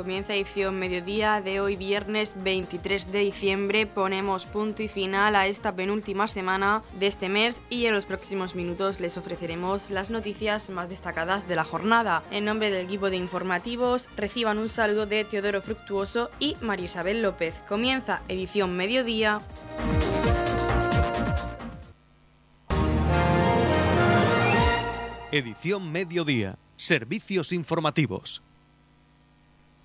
Comienza edición mediodía de hoy viernes 23 de diciembre. Ponemos punto y final a esta penúltima semana de este mes y en los próximos minutos les ofreceremos las noticias más destacadas de la jornada. En nombre del equipo de informativos reciban un saludo de Teodoro Fructuoso y María Isabel López. Comienza edición mediodía. Edición mediodía. Servicios informativos.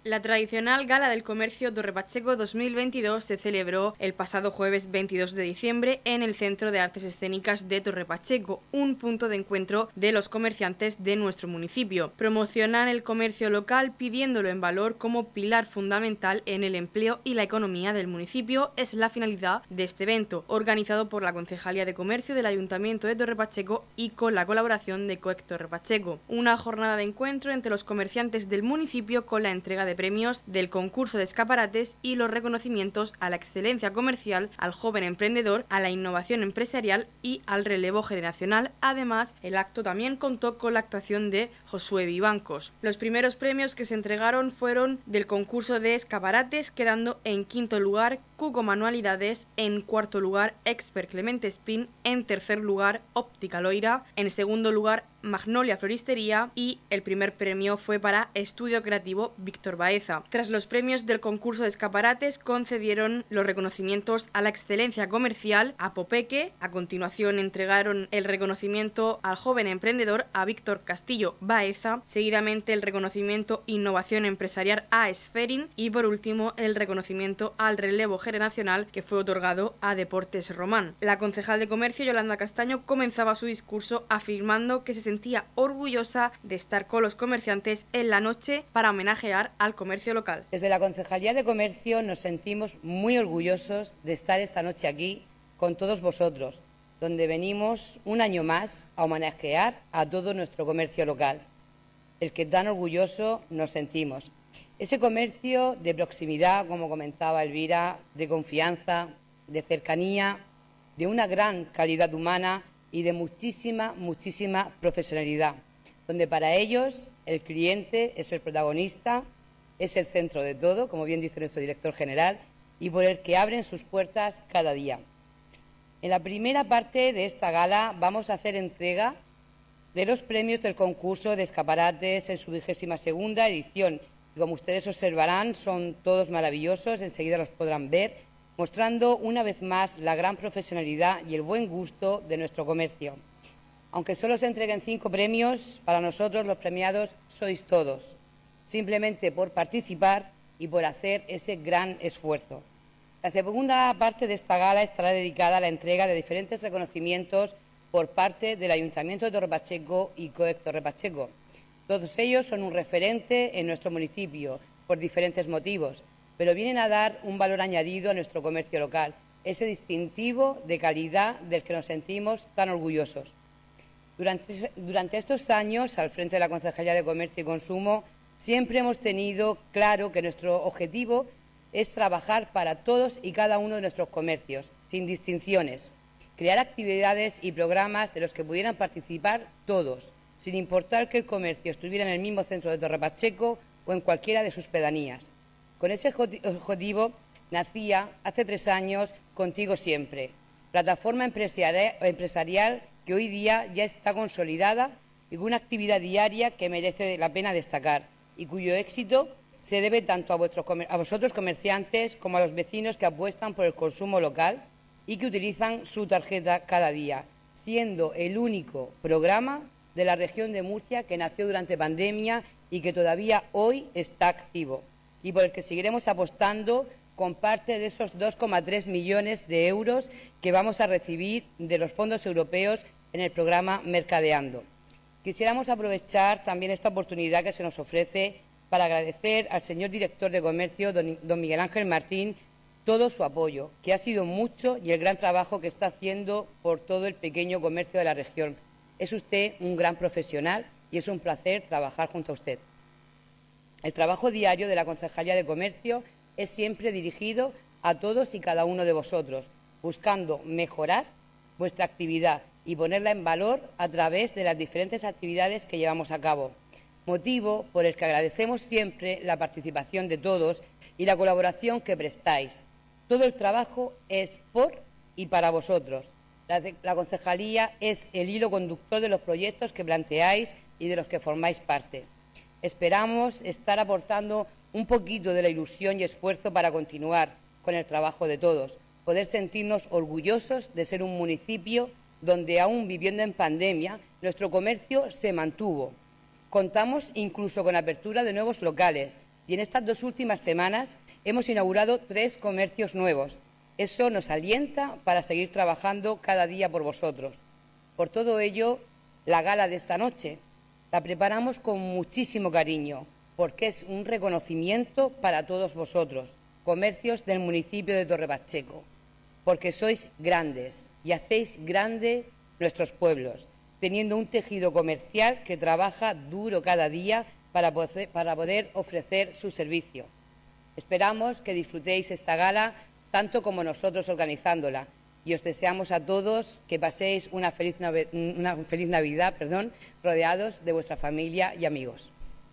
La tradicional Gala del Comercio Torre Pacheco 2022 se celebró el pasado jueves 22 de diciembre en el Centro de Artes Escénicas de Torre Pacheco, un punto de encuentro de los comerciantes de nuestro municipio. Promocionan el comercio local pidiéndolo en valor como pilar fundamental en el empleo y la economía del municipio es la finalidad de este evento, organizado por la Concejalía de Comercio del Ayuntamiento de Torre Pacheco y con la colaboración de COEC Torre Pacheco. Una jornada de encuentro entre los comerciantes del municipio con la entrega de premios del concurso de escaparates y los reconocimientos a la excelencia comercial, al joven emprendedor, a la innovación empresarial y al relevo generacional. Además, el acto también contó con la actuación de Josué Vivancos. Los primeros premios que se entregaron fueron del concurso de escaparates, quedando en quinto lugar Cuco Manualidades, en cuarto lugar Expert Clemente Spin, en tercer lugar Óptica Loira, en segundo lugar Magnolia Floristería y el primer premio fue para Estudio Creativo Víctor Baeza. Tras los premios del concurso de escaparates concedieron los reconocimientos a la excelencia comercial a Popeque, a continuación entregaron el reconocimiento al joven emprendedor a Víctor Castillo Baeza, seguidamente el reconocimiento Innovación Empresarial a Esferin y por último el reconocimiento al relevo que fue otorgado a Deportes Román. La concejal de comercio Yolanda Castaño comenzaba su discurso afirmando que se sentía orgullosa de estar con los comerciantes en la noche para homenajear al comercio local. Desde la Concejalía de Comercio nos sentimos muy orgullosos de estar esta noche aquí con todos vosotros, donde venimos un año más a homenajear a todo nuestro comercio local, el que tan orgulloso nos sentimos. Ese comercio de proximidad, como comentaba Elvira, de confianza, de cercanía, de una gran calidad humana y de muchísima, muchísima profesionalidad, donde para ellos el cliente es el protagonista, es el centro de todo, como bien dice nuestro director general, y por el que abren sus puertas cada día. En la primera parte de esta gala vamos a hacer entrega de los premios del concurso de escaparates en su vigésima segunda edición. Como ustedes observarán, son todos maravillosos, enseguida los podrán ver mostrando una vez más la gran profesionalidad y el buen gusto de nuestro comercio. Aunque solo se entreguen cinco premios, para nosotros los premiados sois todos, simplemente por participar y por hacer ese gran esfuerzo. La segunda parte de esta gala estará dedicada a la entrega de diferentes reconocimientos por parte del Ayuntamiento de Torrepacheco y COEC Torrepacheco. Todos ellos son un referente en nuestro municipio por diferentes motivos, pero vienen a dar un valor añadido a nuestro comercio local, ese distintivo de calidad del que nos sentimos tan orgullosos. Durante, durante estos años, al frente de la Concejalía de Comercio y Consumo, siempre hemos tenido claro que nuestro objetivo es trabajar para todos y cada uno de nuestros comercios, sin distinciones, crear actividades y programas de los que pudieran participar todos, sin importar que el comercio estuviera en el mismo centro de Torre Pacheco o en cualquiera de sus pedanías. Con ese objetivo nacía hace tres años Contigo Siempre, plataforma empresarial que hoy día ya está consolidada y con una actividad diaria que merece la pena destacar y cuyo éxito se debe tanto a vosotros comerciantes como a los vecinos que apuestan por el consumo local y que utilizan su tarjeta cada día, siendo el único programa de la región de Murcia que nació durante pandemia y que todavía hoy está activo y por el que seguiremos apostando con parte de esos 2,3 millones de euros que vamos a recibir de los fondos europeos en el programa Mercadeando. Quisiéramos aprovechar también esta oportunidad que se nos ofrece para agradecer al señor director de Comercio, don Miguel Ángel Martín, todo su apoyo, que ha sido mucho, y el gran trabajo que está haciendo por todo el pequeño comercio de la región. Es usted un gran profesional y es un placer trabajar junto a usted. El trabajo diario de la Concejalía de Comercio es siempre dirigido a todos y cada uno de vosotros, buscando mejorar vuestra actividad y ponerla en valor a través de las diferentes actividades que llevamos a cabo. motivo por el que agradecemos siempre la participación de todos y la colaboración que prestáis. Todo el trabajo es por y para vosotros. La, concejalía es el hilo conductor de los proyectos que planteáis y de los que formáis parte. Esperamos estar aportando un poquito de la ilusión y esfuerzo para continuar con el trabajo de todos, poder sentirnos orgullosos de ser un municipio donde, aún viviendo en pandemia, nuestro comercio se mantuvo. Contamos incluso con apertura de nuevos locales y en estas dos últimas semanas hemos inaugurado tres comercios nuevos, eso nos alienta para seguir trabajando cada día por vosotros. Por todo ello, la gala de esta noche la preparamos con muchísimo cariño, porque es un reconocimiento para todos vosotros, comercios del municipio de Torrepacheco, porque sois grandes y hacéis grande nuestros pueblos, teniendo un tejido comercial que trabaja duro cada día para poder, para poder ofrecer su servicio. Esperamos que disfrutéis esta gala tanto como nosotros organizándola. Y os deseamos a todos que paséis una feliz, una feliz Navidad perdón, rodeados de vuestra familia y amigos.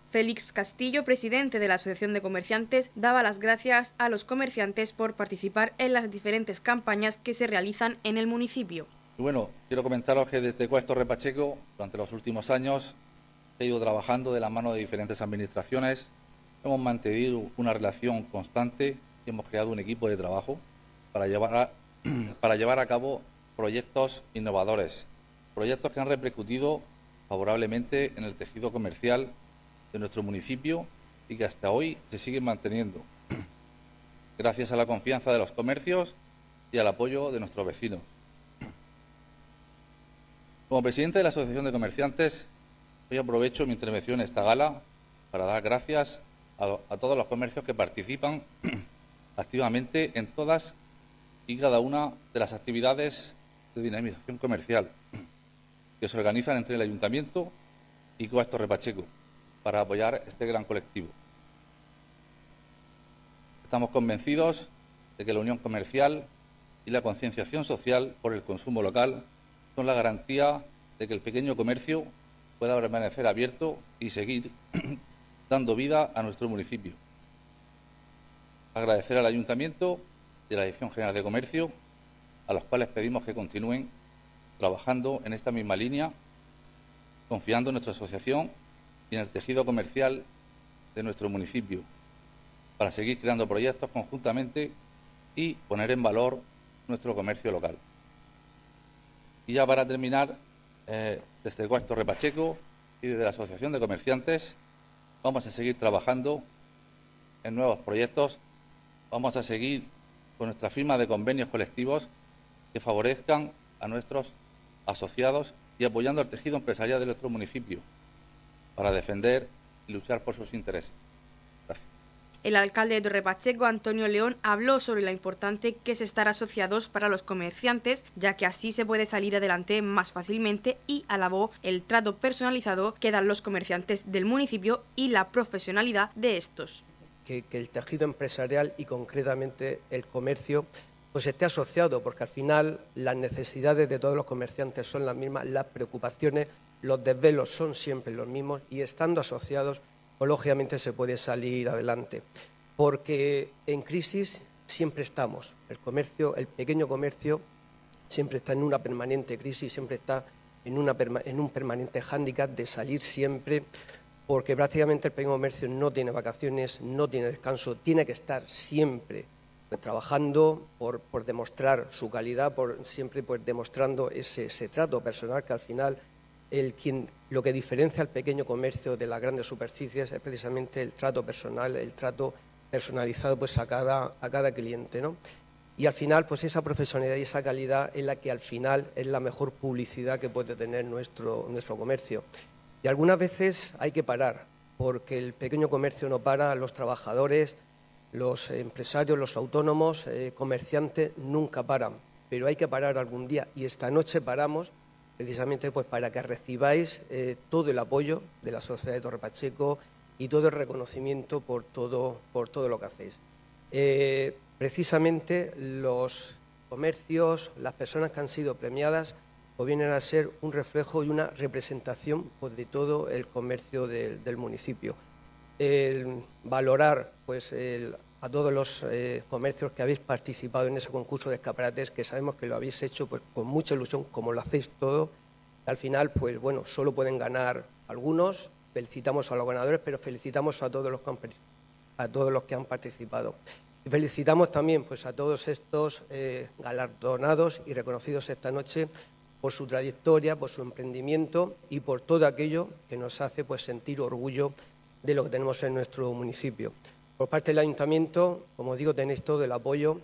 Félix Castillo, presidente de la Asociación de Comerciantes, daba las gracias a los comerciantes por participar en las diferentes campañas que se realizan en el municipio. bueno, quiero comentaros que desde Cuesto Repacheco, durante los últimos años, he ido trabajando de la mano de diferentes administraciones. Hemos mantenido una relación constante hemos creado un equipo de trabajo para llevar a, cabo proyectos innovadores, proyectos que han repercutido favorablemente en el tejido comercial de nuestro municipio y que hasta hoy se siguen manteniendo, gracias a la confianza de los comercios y al apoyo de nuestros vecinos. Como presidente de la Asociación de Comerciantes, hoy aprovecho mi intervención en esta gala para dar gracias a todos los comercios que participan activamente en todas y cada una de las actividades de dinamización comercial que se organizan entre el Ayuntamiento y Coastor Repacheco para apoyar este gran colectivo. Estamos convencidos de que la unión comercial y la concienciación social por el consumo local son la garantía de que el pequeño comercio pueda permanecer abierto y seguir dando vida a nuestro municipio agradecer al Ayuntamiento y a la Dirección General de Comercio, a los cuales pedimos que continúen trabajando en esta misma línea, confiando en nuestra asociación y en el tejido comercial de nuestro municipio, para seguir creando proyectos conjuntamente y poner en valor nuestro comercio local. Y ya para terminar, eh, desde Cuarto Repacheco y desde la Asociación de Comerciantes, vamos a seguir trabajando en nuevos proyectos vamos a seguir con nuestra firma de convenios colectivos que favorezcan a nuestros asociados y apoyando al tejido empresarial de nuestro municipio para defender y luchar por sus intereses. El alcalde de Torrepacheco, Antonio León, habló sobre lo importante que es estar asociados para los comerciantes, ya que así se puede salir adelante más fácilmente y alabó el trato personalizado que dan los comerciantes del municipio y la profesionalidad de estos que, el tejido empresarial y concretamente el comercio pues esté asociado, porque al final las necesidades de todos los comerciantes son las mismas, las preocupaciones, los desvelos son siempre los mismos y estando asociados, pues lógicamente se puede salir adelante. Porque en crisis siempre estamos. El comercio, el pequeño comercio, siempre está en una permanente crisis, siempre está en, una, en un permanente hándicap de salir siempre porque prácticamente el pequeño comercio no tiene vacaciones, no tiene descanso, tiene que estar siempre trabajando por, demostrar su calidad, por siempre pues, demostrando ese, trato personal que al final el, quien, lo que diferencia al pequeño comercio de las grandes superficies es precisamente el trato personal, el trato personalizado pues, a, cada, a cada cliente. ¿no? Y al final, pues esa profesionalidad y esa calidad es la que al final es la mejor publicidad que puede tener nuestro, nuestro comercio. Y algunas veces hay que parar, porque el pequeño comercio no para, los trabajadores, los empresarios, los autónomos, eh, comerciantes nunca paran, pero hay que parar algún día. Y esta noche paramos precisamente pues, para que recibáis eh, todo el apoyo de la sociedad de Torre Pacheco y todo el reconocimiento por todo, por todo lo que hacéis. Eh, precisamente los comercios, las personas que han sido premiadas, pues vienen a ser un reflejo y una representación pues, de todo el comercio del municipio. Valorar pues, a todos los eh, comercios que habéis participado en ese concurso de escaparates, que sabemos que lo habéis hecho pues, con mucha ilusión, como lo hacéis todo. Al final, pues bueno, solo pueden ganar algunos. Felicitamos a los ganadores, pero felicitamos a todos los que han, participado. Felicitamos también a todos estos eh, galardonados y reconocidos esta noche por su trayectoria, por su emprendimiento y por todo aquello que nos hace pues, sentir orgullo de lo que tenemos en nuestro municipio. Por parte del ayuntamiento, como digo, tenéis todo el apoyo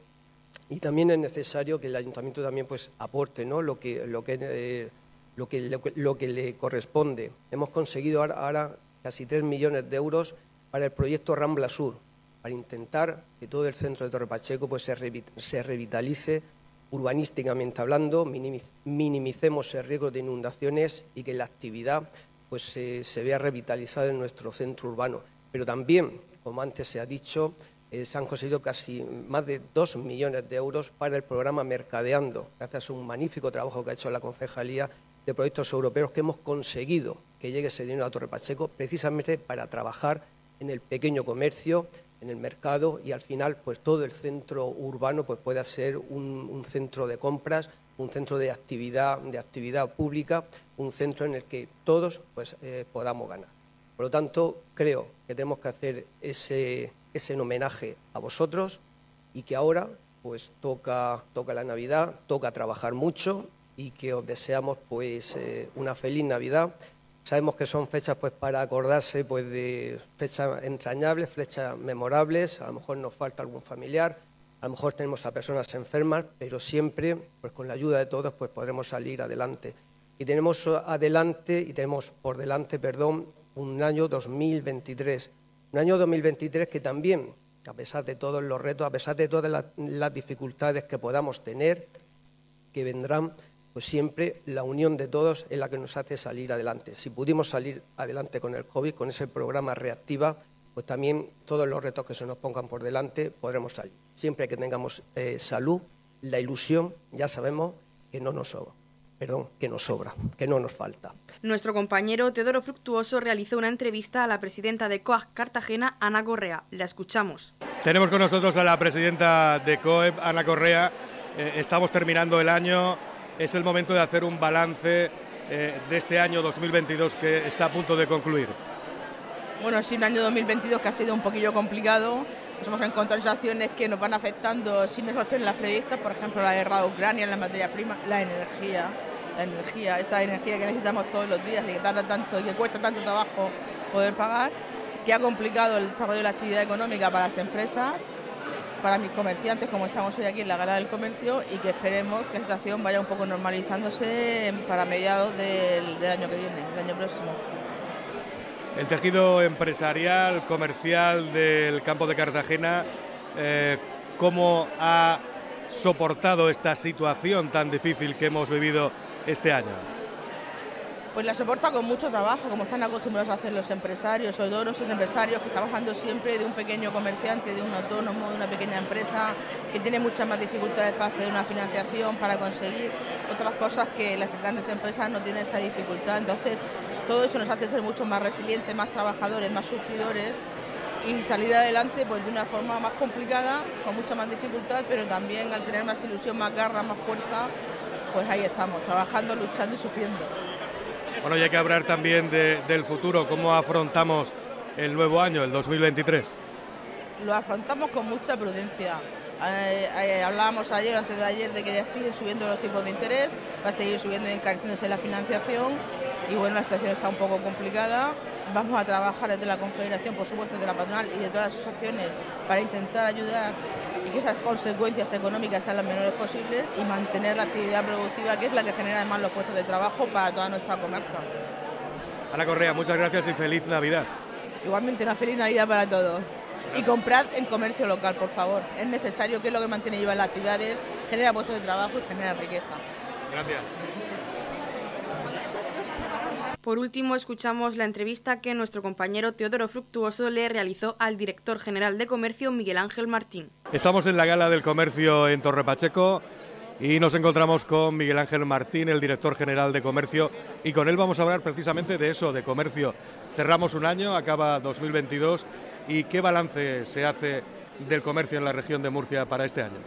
y también es necesario que el ayuntamiento también pues, aporte ¿no? lo, que, lo, que, eh, lo, que, lo, que, le corresponde. Hemos conseguido ahora, casi 3 millones de euros para el proyecto Rambla Sur, para intentar que todo el centro de Torre Pacheco pues, se revitalice urbanísticamente hablando, minimicemos el riesgo de inundaciones y que la actividad pues, se vea revitalizada en nuestro centro urbano. Pero también, como antes se ha dicho, eh, se han conseguido casi más de dos millones de euros para el programa Mercadeando, gracias a un magnífico trabajo que ha hecho la Concejalía de Proyectos Europeos que hemos conseguido que llegue ese dinero a Torre Pacheco precisamente para trabajar en el pequeño comercio, en el mercado y al final pues todo el centro urbano pues pueda ser un, centro de compras, un centro de actividad, de actividad pública, un centro en el que todos pues, eh, podamos ganar. Por lo tanto, creo que tenemos que hacer ese, ese homenaje a vosotros y que ahora pues toca, toca la Navidad, toca trabajar mucho y que os deseamos pues eh, una feliz Navidad Sabemos que son fechas pues, para acordarse pues, de fechas entrañables, fechas memorables, a lo mejor nos falta algún familiar, a lo mejor tenemos a personas enfermas, pero siempre pues, con la ayuda de todos pues, podremos salir adelante. Y tenemos adelante y tenemos por delante, perdón, un año 2023. Un año 2023 que también, a pesar de todos los retos, a pesar de todas las, las dificultades que podamos tener, que vendrán, pues siempre la unión de todos es la que nos hace salir adelante. Si pudimos salir adelante con el COVID, con ese programa reactiva, pues también todos los retos que se nos pongan por delante podremos salir. Siempre que tengamos eh, salud, la ilusión, ya sabemos que no nos sobra. Perdón, que nos sobra, que no nos falta. Nuestro compañero Teodoro Fructuoso realizó una entrevista a la presidenta de COAG Cartagena, Ana Correa. La escuchamos. Tenemos con nosotros a la presidenta de COEP, Ana Correa. Eh, estamos terminando el año es el momento de hacer un balance eh, de este año 2022 que está a punto de concluir. Bueno, sí, un año 2022 que ha sido un poquillo complicado. Nos hemos encontrado situaciones que nos van afectando sin nosotros las previstas, por ejemplo, la guerra de Ucrania, la materia prima, la energía, la energía, esa energía que necesitamos todos los días y que tarda tanto y que cuesta tanto trabajo poder pagar, que ha complicado el desarrollo de la actividad económica para las empresas para mis comerciantes, como estamos hoy aquí en la Gala del Comercio, y que esperemos que la situación vaya un poco normalizándose para mediados del, año que viene, el año próximo. El tejido empresarial, comercial del campo de Cartagena, eh, ¿cómo ha soportado esta situación tan difícil que hemos vivido este año? Pues la soporta con mucho trabajo, como están acostumbrados a hacer los empresarios, sobre todo los empresarios que estamos hablando siempre de un pequeño comerciante, de un autónomo, de una pequeña empresa que tiene muchas más dificultades para hacer una financiación, para conseguir otras cosas que las grandes empresas no tienen esa dificultad. Entonces, todo eso nos hace ser mucho más resilientes, más trabajadores, más sufridores y salir adelante pues de una forma más complicada, con mucha más dificultad, pero también al tener más ilusión, más garra, más fuerza, pues ahí estamos, trabajando, luchando y sufriendo. Bueno, y hay que hablar también del futuro, cómo afrontamos el nuevo año, el 2023. Lo afrontamos con mucha prudencia. Eh, eh, hablábamos ayer, antes de ayer, de que ya siguen subiendo los tipos de interés, va a seguir subiendo y encareciéndose la financiación y bueno, la situación está un poco complicada. Vamos a trabajar desde la Confederación, por supuesto, de la patronal y de todas las asociaciones para intentar ayudar y que esas consecuencias económicas sean las menores posibles y mantener la actividad productiva, que es la que genera además los puestos de trabajo para toda nuestra comarca. Ana Correa, muchas gracias y feliz Navidad. Igualmente una feliz Navidad para todos. Y comprad en comercio local, por favor. Es necesario, que es lo que mantiene viva las ciudades, genera puestos de trabajo y genera riqueza. Gracias. Por último, escuchamos la entrevista que nuestro compañero Teodoro Fructuoso le realizó al director general de Comercio, Miguel Ángel Martín. Estamos en la Gala del Comercio en Torre Pacheco. Y nos encontramos con Miguel Ángel Martín, el director general de Comercio, y con él vamos a hablar precisamente de eso, de comercio. Cerramos un año, acaba 2022, ¿y qué balance se hace del comercio en la región de Murcia para este año?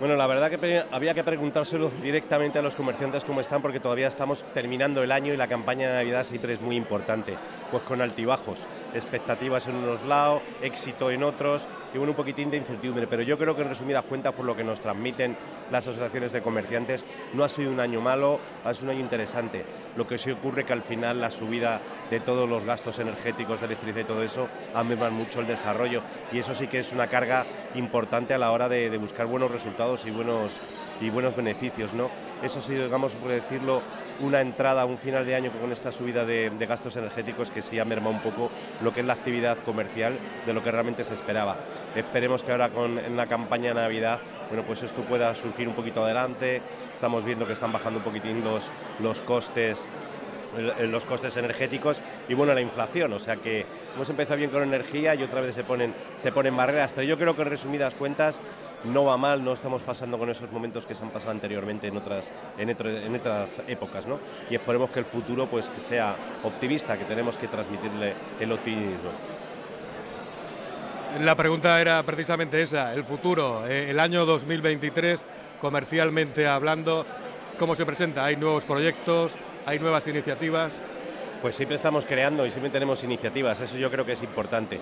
Bueno, la verdad que había que preguntárselo directamente a los comerciantes cómo están, porque todavía estamos terminando el año y la campaña de Navidad siempre es muy importante, pues con altibajos expectativas en unos lados, éxito en otros y bueno, un poquitín de incertidumbre. Pero yo creo que en resumidas cuentas, por lo que nos transmiten las asociaciones de comerciantes, no ha sido un año malo, ha sido un año interesante. Lo que sí ocurre que al final la subida de todos los gastos energéticos de electricidad y todo eso ha mermado mucho el desarrollo y eso sí que es una carga importante a la hora de buscar buenos resultados y buenos, y buenos beneficios. ¿no? Eso sí, digamos, por decirlo, una entrada, un final de año con esta subida de, gastos energéticos que sí ha mermado un poco lo que es la actividad comercial de lo que realmente se esperaba. Esperemos que ahora con la campaña de Navidad, bueno, pues esto pueda surgir un poquito adelante. Estamos viendo que están bajando un poquitín los, los costes los costes energéticos y bueno la inflación, o sea que hemos empezado bien con energía y otra vez se ponen se ponen barreras, pero yo creo que en resumidas cuentas no va mal, no estamos pasando con esos momentos que se han pasado anteriormente en otras, en, en otras épocas, ¿no? Y esperemos que el futuro pues sea optimista, que tenemos que transmitirle el optimismo. La pregunta era precisamente esa, el futuro, eh, el año 2023, comercialmente hablando, ¿cómo se presenta? ¿Hay nuevos proyectos? ¿Hay nuevas iniciativas? Pues siempre estamos creando y siempre tenemos iniciativas, eso yo creo que es importante.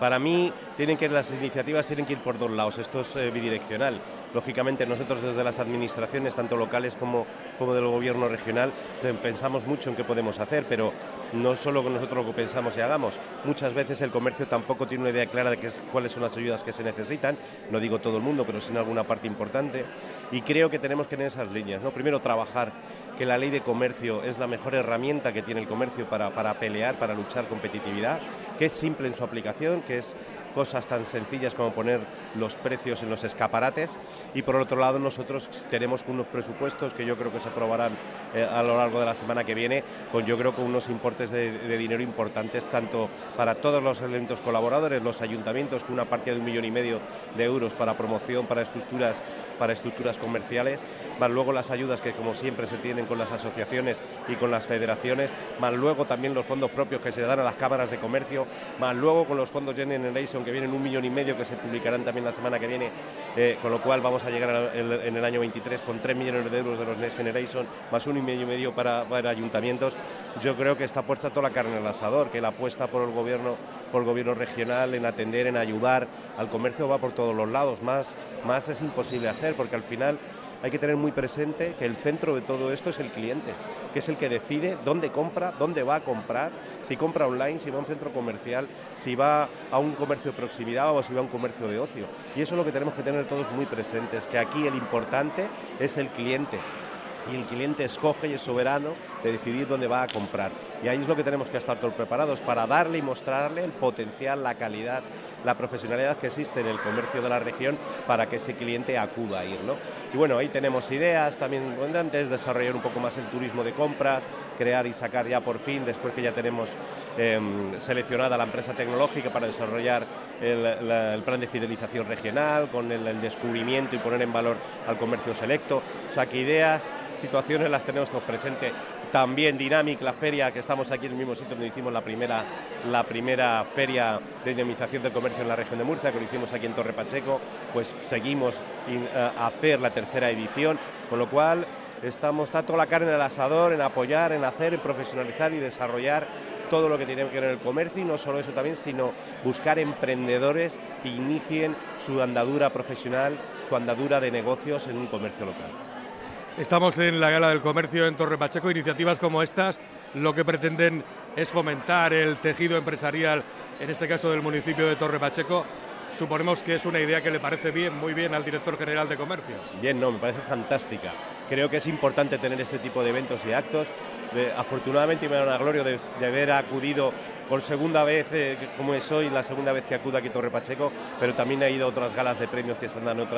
Para mí tienen que las iniciativas tienen que ir por dos lados, esto es eh, bidireccional. Lógicamente nosotros desde las administraciones, tanto locales como, como del gobierno regional, eh, pensamos mucho en qué podemos hacer, pero no solo nosotros lo que pensamos y hagamos. Muchas veces el comercio tampoco tiene una idea clara de qué cuáles son las ayudas que se necesitan, no digo todo el mundo, pero sí en alguna parte importante, y creo que tenemos que en esas líneas. ¿no? Primero trabajar que la ley de comercio es la mejor herramienta que tiene el comercio para, para pelear, para luchar competitividad, que es simple en su aplicación, que es cosas tan sencillas como poner los precios en los escaparates. Y por otro lado nosotros tenemos unos presupuestos que yo creo que se aprobarán eh, a lo largo de la semana que viene con yo creo con unos importes de, dinero importantes tanto para todos los elementos colaboradores, los ayuntamientos con una partida de un millón y medio de euros para promoción, para estructuras, para estructuras comerciales, más luego las ayudas que como siempre se tienen con las asociaciones y con las federaciones, más luego también los fondos propios que se dan a las cámaras de comercio, más luego con los fondos Generation que vienen un millón y medio que se publicarán también la semana que viene, eh, con lo cual vamos a llegar en el año 23 con 3 millones de euros de los Next Generation, más un millón y medio para, para ayuntamientos. Yo creo que está puesta toda la carne en el asador, que la apuesta por el gobierno, por el gobierno regional en atender, en ayudar al comercio va por todos los lados. Más, más es imposible hacer porque al final hay que tener muy presente que el centro de todo esto es el cliente, que es el que decide dónde compra, dónde va a comprar, si compra online, si va a un centro comercial, si va a un comercio de proximidad o si va a un comercio de ocio. Y eso es lo que tenemos que tener todos muy presentes, que aquí el importante es el cliente, y el cliente escoge y es soberano de decidir dónde va a comprar. Y ahí es lo que tenemos que estar todos preparados para darle y mostrarle el potencial, la calidad, la profesionalidad que existe en el comercio de la región para que ese cliente acuda a ir. Y bueno, ahí tenemos ideas también antes, desarrollar un poco más el turismo de compras, crear y sacar ya por fin, después que ya tenemos em, seleccionada la empresa tecnológica para desarrollar el, plan de fidelización regional, con el, el, descubrimiento y poner en valor al comercio selecto. O sea, que ideas, situaciones las tenemos todos presentes también Dynamic, la feria que estamos aquí en el mismo sitio donde hicimos la primera, la primera feria de dinamización del comercio en la región de Murcia, que lo hicimos aquí en Torre Pacheco, pues seguimos eh, a hacer la tercera edición, con lo cual estamos, está toda la carne en el asador, en apoyar, en hacer, en profesionalizar y desarrollar todo lo que tiene que ver el comercio y no solo eso también, sino buscar emprendedores que inicien su andadura profesional, su andadura de negocios en un comercio local. Estamos en la Gala del Comercio en Torre Pacheco. Iniciativas como estas lo que pretenden es fomentar el tejido empresarial, en este caso del municipio de Torre Pacheco. Suponemos que es una idea que le parece bien, muy bien al director general de comercio. Bien, no, me parece fantástica. Creo que es importante tener este tipo de eventos y actos afortunadamente me da gloria de, haber acudido por segunda vez, eh, como es hoy, la segunda vez que acudo aquí a Torre Pacheco, pero también he ido a otras galas de premios que se dan en,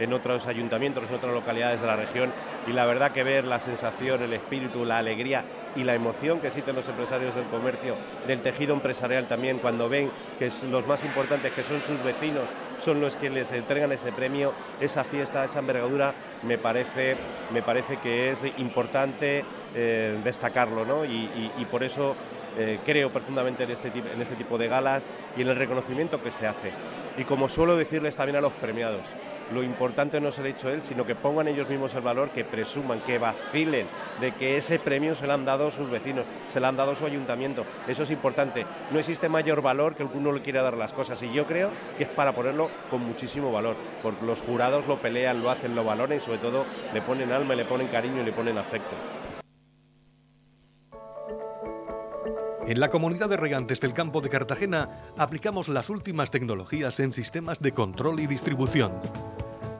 en otros ayuntamientos, en otras localidades de la región, y la verdad que ver la sensación, el espíritu, la alegría y la emoción que sienten los empresarios del comercio, del tejido empresarial también, cuando ven que los más importantes, que son sus vecinos, son los que les entregan ese premio, esa fiesta, esa envergadura, me parece, me parece que es importante eh, destacarlo, ¿no? y, por eso eh, creo profundamente en este, en este tipo de galas y en el reconocimiento que se hace. Y como suelo decirles también a los premiados, lo importante no es el hecho él, sino que pongan ellos mismos el valor, que presuman, que vacilen de que ese premio se lo han dado sus vecinos, se lo han dado su ayuntamiento. Eso es importante. No existe mayor valor que el que uno le quiera dar las cosas y yo creo que es para ponerlo con muchísimo valor, porque los jurados lo pelean, lo hacen, lo valoran y sobre todo le ponen alma, le ponen cariño y le ponen afecto. En la comunidad de regantes del campo de Cartagena aplicamos las últimas tecnologías en sistemas de control y distribución,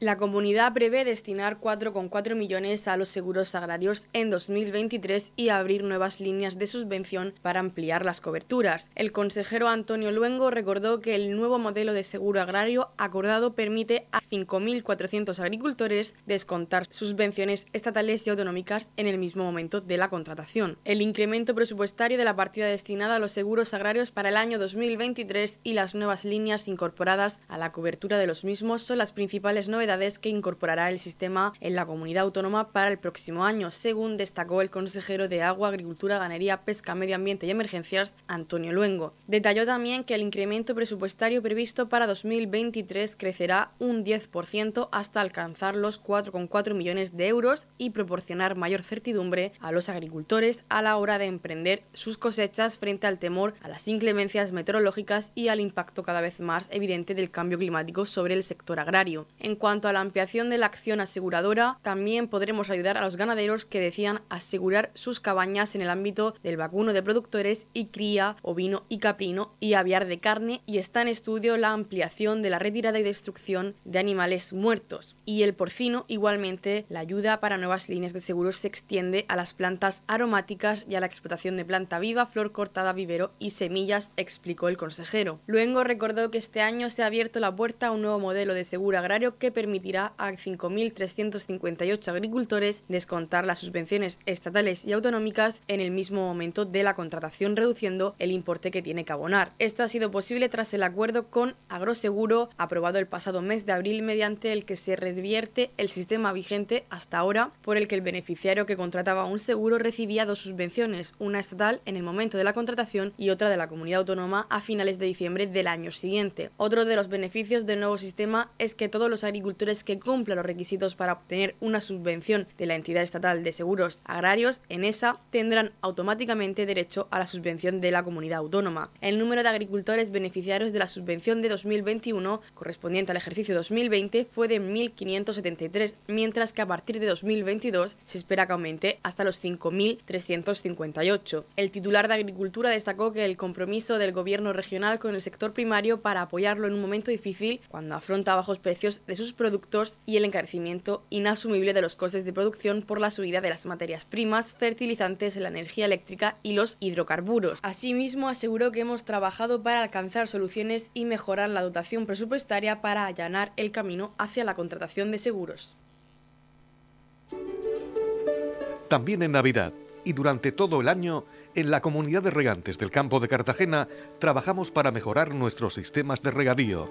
La comunidad prevé destinar 4,4 millones a los seguros agrarios en 2023 y abrir nuevas líneas de subvención para ampliar las coberturas. El consejero Antonio Luengo recordó que el nuevo modelo de seguro agrario acordado permite a 5.400 agricultores descontar subvenciones estatales y autonómicas en el mismo momento de la contratación. El incremento presupuestario de la partida destinada a los seguros agrarios para el año 2023 y las nuevas líneas incorporadas a la cobertura de los mismos son las principales novedades que incorporará el sistema en la comunidad autónoma para el próximo año, según destacó el consejero de Agua, Agricultura, Ganadería, Pesca, Medio Ambiente y Emergencias, Antonio Luengo. Detalló también que el incremento presupuestario previsto para 2023 crecerá un 10% hasta alcanzar los 4,4 millones de euros y proporcionar mayor certidumbre a los agricultores a la hora de emprender sus cosechas frente al temor a las inclemencias meteorológicas y al impacto cada vez más evidente del cambio climático sobre el sector agrario. En cuanto cuanto a la ampliación de la acción aseguradora, también podremos ayudar a los ganaderos que decían asegurar sus cabañas en el ámbito del vacuno de productores y cría ovino y caprino y aviar de carne y está en estudio la ampliación de la retirada y destrucción de animales muertos. Y el porcino, igualmente, la ayuda para nuevas líneas de seguros se extiende a las plantas aromáticas y a la explotación de planta viva, flor cortada, vivero y semillas, explicó el consejero. Luego recordó que este año se ha abierto la puerta a un nuevo modelo de seguro agrario que permite permitirá a 5.358 agricultores descontar las subvenciones estatales y autonómicas en el mismo momento de la contratación, reduciendo el importe que tiene que abonar. Esto ha sido posible tras el acuerdo con Agroseguro, aprobado el pasado mes de abril, mediante el que se revierte el sistema vigente hasta ahora, por el que el beneficiario que contrataba un seguro recibía dos subvenciones, una estatal en el momento de la contratación y otra de la comunidad autónoma a finales de diciembre del año siguiente. Otro de los beneficios del nuevo sistema es que todos los agricultores que cumplan los requisitos para obtener una subvención de la entidad estatal de seguros agrarios, en esa tendrán automáticamente derecho a la subvención de la comunidad autónoma. El número de agricultores beneficiarios de la subvención de 2021, correspondiente al ejercicio 2020, fue de 1.573, mientras que a partir de 2022 se espera que aumente hasta los 5.358. El titular de Agricultura destacó que el compromiso del gobierno regional con el sector primario para apoyarlo en un momento difícil, cuando afronta bajos precios de sus productos, productos y el encarecimiento inasumible de los costes de producción por la subida de las materias primas, fertilizantes, la energía eléctrica y los hidrocarburos. Asimismo, aseguró que hemos trabajado para alcanzar soluciones y mejorar la dotación presupuestaria para allanar el camino hacia la contratación de seguros. También en Navidad y durante todo el año, en la comunidad de regantes del campo de Cartagena trabajamos para mejorar nuestros sistemas de regadío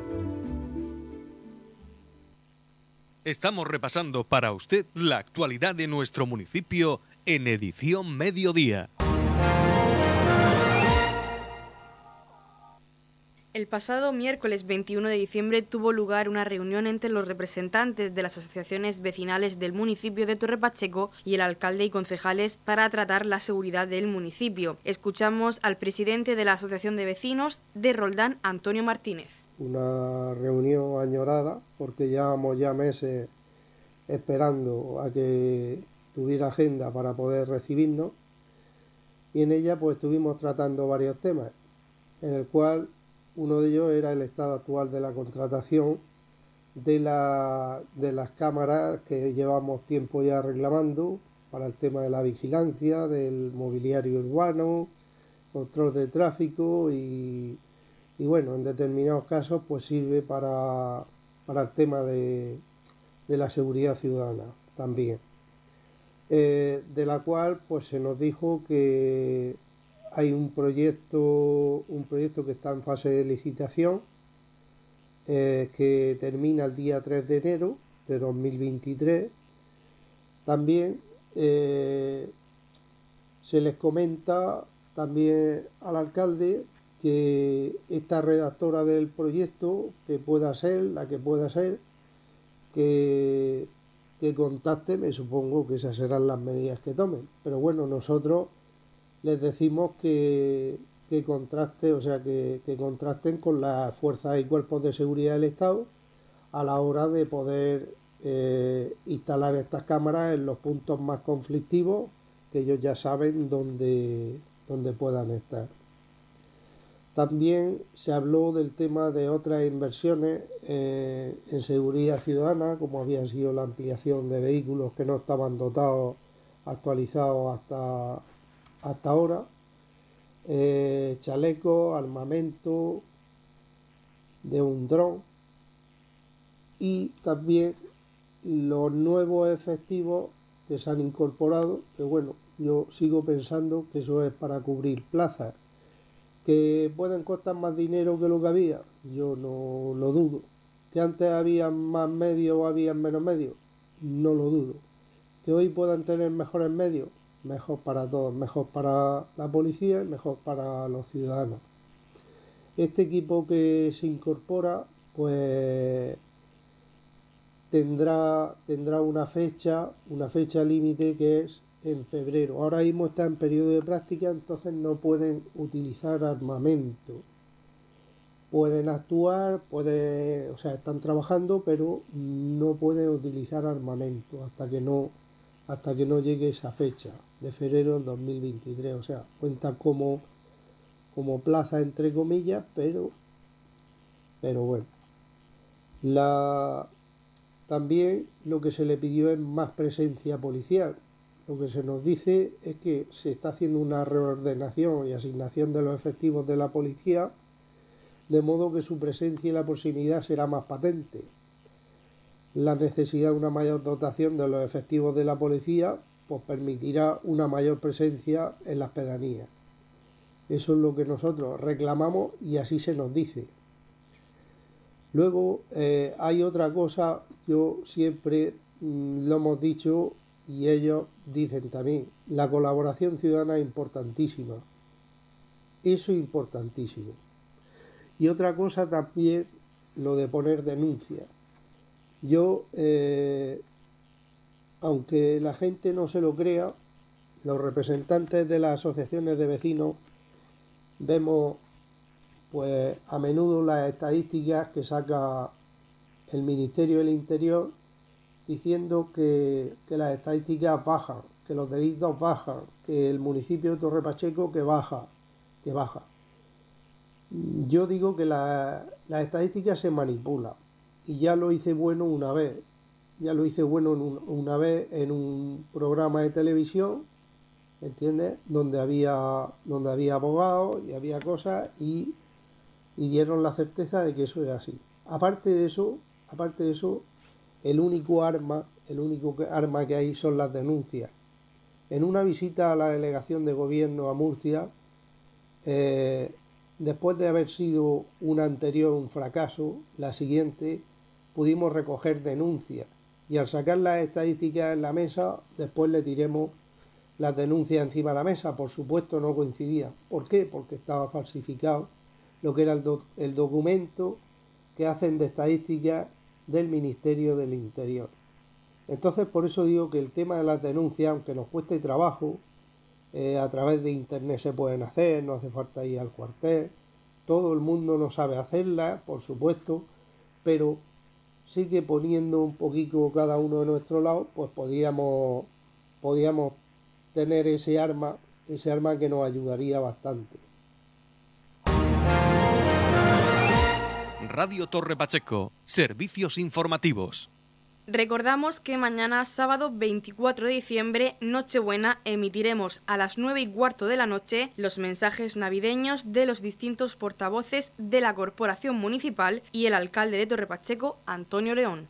Estamos repasando para usted la actualidad de nuestro municipio en edición mediodía. El pasado miércoles 21 de diciembre tuvo lugar una reunión entre los representantes de las asociaciones vecinales del municipio de Torre Pacheco y el alcalde y concejales para tratar la seguridad del municipio. Escuchamos al presidente de la Asociación de Vecinos de Roldán, Antonio Martínez. Una reunión añorada porque llevamos ya meses esperando a que tuviera agenda para poder recibirnos. Y en ella pues estuvimos tratando varios temas, en el cual uno de ellos era el estado actual de la contratación de, la, de las cámaras que llevamos tiempo ya reclamando para el tema de la vigilancia, del mobiliario urbano, control de tráfico y, bueno, en determinados casos pues sirve para, para el tema de, de la seguridad ciudadana también. Eh, de la cual pues se nos dijo que hay un proyecto, un proyecto que está en fase de licitación eh, que termina el día 3 de enero de 2023. También eh, se les comenta también al alcalde que esta redactora del proyecto, que pueda ser, la que pueda ser, que, que contacte, me supongo que esas serán las medidas que tomen. Pero bueno, nosotros les decimos que, que contraste, o sea, que, contrasten con las fuerzas y cuerpos de seguridad del Estado a la hora de poder eh, instalar estas cámaras en los puntos más conflictivos que ellos ya saben dónde, dónde puedan estar. También se habló del tema de otras inversiones eh, en seguridad ciudadana, como había sido la ampliación de vehículos que no estaban dotados, actualizados hasta, hasta ahora, eh, chaleco, armamento de un dron. Y también los nuevos efectivos que se han incorporado, que bueno, yo sigo pensando que eso es para cubrir plazas, que pueden costar más dinero que lo que había, yo no lo dudo, que antes había más medios o había menos medios, no lo dudo, que hoy puedan tener mejores medios, mejor para todos, mejor para la policía y mejor para los ciudadanos. Este equipo que se incorpora, pues tendrá, tendrá una fecha, una fecha límite que es en febrero. Ahora mismo está en periodo de práctica, entonces no pueden utilizar armamento. Pueden actuar, puede, o sea, están trabajando, pero no pueden utilizar armamento hasta que no, hasta que no llegue esa fecha de febrero del 2023. O sea, cuenta como, como plaza entre comillas, pero, pero bueno. La, también lo que se le pidió es más presencia policial. Lo que se nos dice es que se está haciendo una reordenación y asignación de los efectivos de la policía, de modo que su presencia y la proximidad será más patente. La necesidad de una mayor dotación de los efectivos de la policía pues permitirá una mayor presencia en las pedanías. Eso es lo que nosotros reclamamos y así se nos dice. Luego eh, hay otra cosa, yo siempre mm, lo hemos dicho y ellos dicen también, la colaboración ciudadana es importantísima. Eso es importantísimo. Y otra cosa también, lo de poner denuncia. Yo eh, aunque la gente no se lo crea, los representantes de las asociaciones de vecinos vemos pues a menudo las estadísticas que saca el Ministerio del Interior diciendo que, las estadísticas bajan, que los delitos bajan, que el municipio de Torre Pacheco que baja, que baja. Yo digo que las estadísticas se manipulan y ya lo hice bueno una vez ya lo hice bueno una vez en un programa de televisión, ¿entiendes? Donde había, donde había abogados y había cosas y, dieron la certeza de que eso era así. Aparte de eso, aparte de eso, el único arma, el único arma que hay son las denuncias. En una visita a la delegación de gobierno a Murcia, eh, después de haber sido una anterior un fracaso, la siguiente pudimos recoger denuncias y al sacar las estadísticas en la mesa, después le tiremos las denuncias encima de la mesa. Por supuesto no coincidía. ¿Por qué? Porque estaba falsificado lo que era el, el documento que hacen de estadística del Ministerio del Interior. Entonces, por eso digo que el tema de las denuncias, aunque nos cueste trabajo, eh, a través de Internet se pueden hacer, no hace falta ir al cuartel, todo el mundo no sabe hacerla, por supuesto, pero sí que poniendo un poquito cada uno de nuestro lado, pues podríamos, podríamos tener ese arma, ese arma que nos ayudaría bastante. Radio Torre Pacheco, servicios informativos. Recordamos que mañana, sábado 24 de diciembre, Nochebuena, emitiremos a las 9 y cuarto de la noche los mensajes navideños de los distintos portavoces de la Corporación Municipal y el alcalde de Torrepacheco, Antonio León.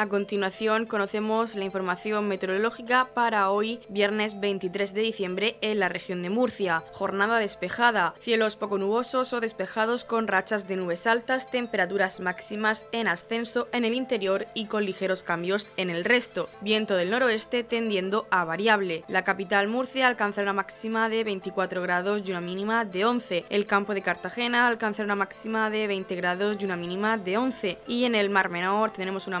A continuación conocemos la información meteorológica para hoy, viernes 23 de diciembre, en la región de Murcia. Jornada despejada, cielos poco nubosos o despejados con rachas de nubes altas, temperaturas máximas en ascenso en el interior y con ligeros cambios en el resto. Viento del noroeste tendiendo a variable. La capital Murcia alcanza una máxima de 24 grados y una mínima de 11. El campo de Cartagena alcanza una máxima de 20 grados y una mínima de 11. Y en el Mar Menor tenemos una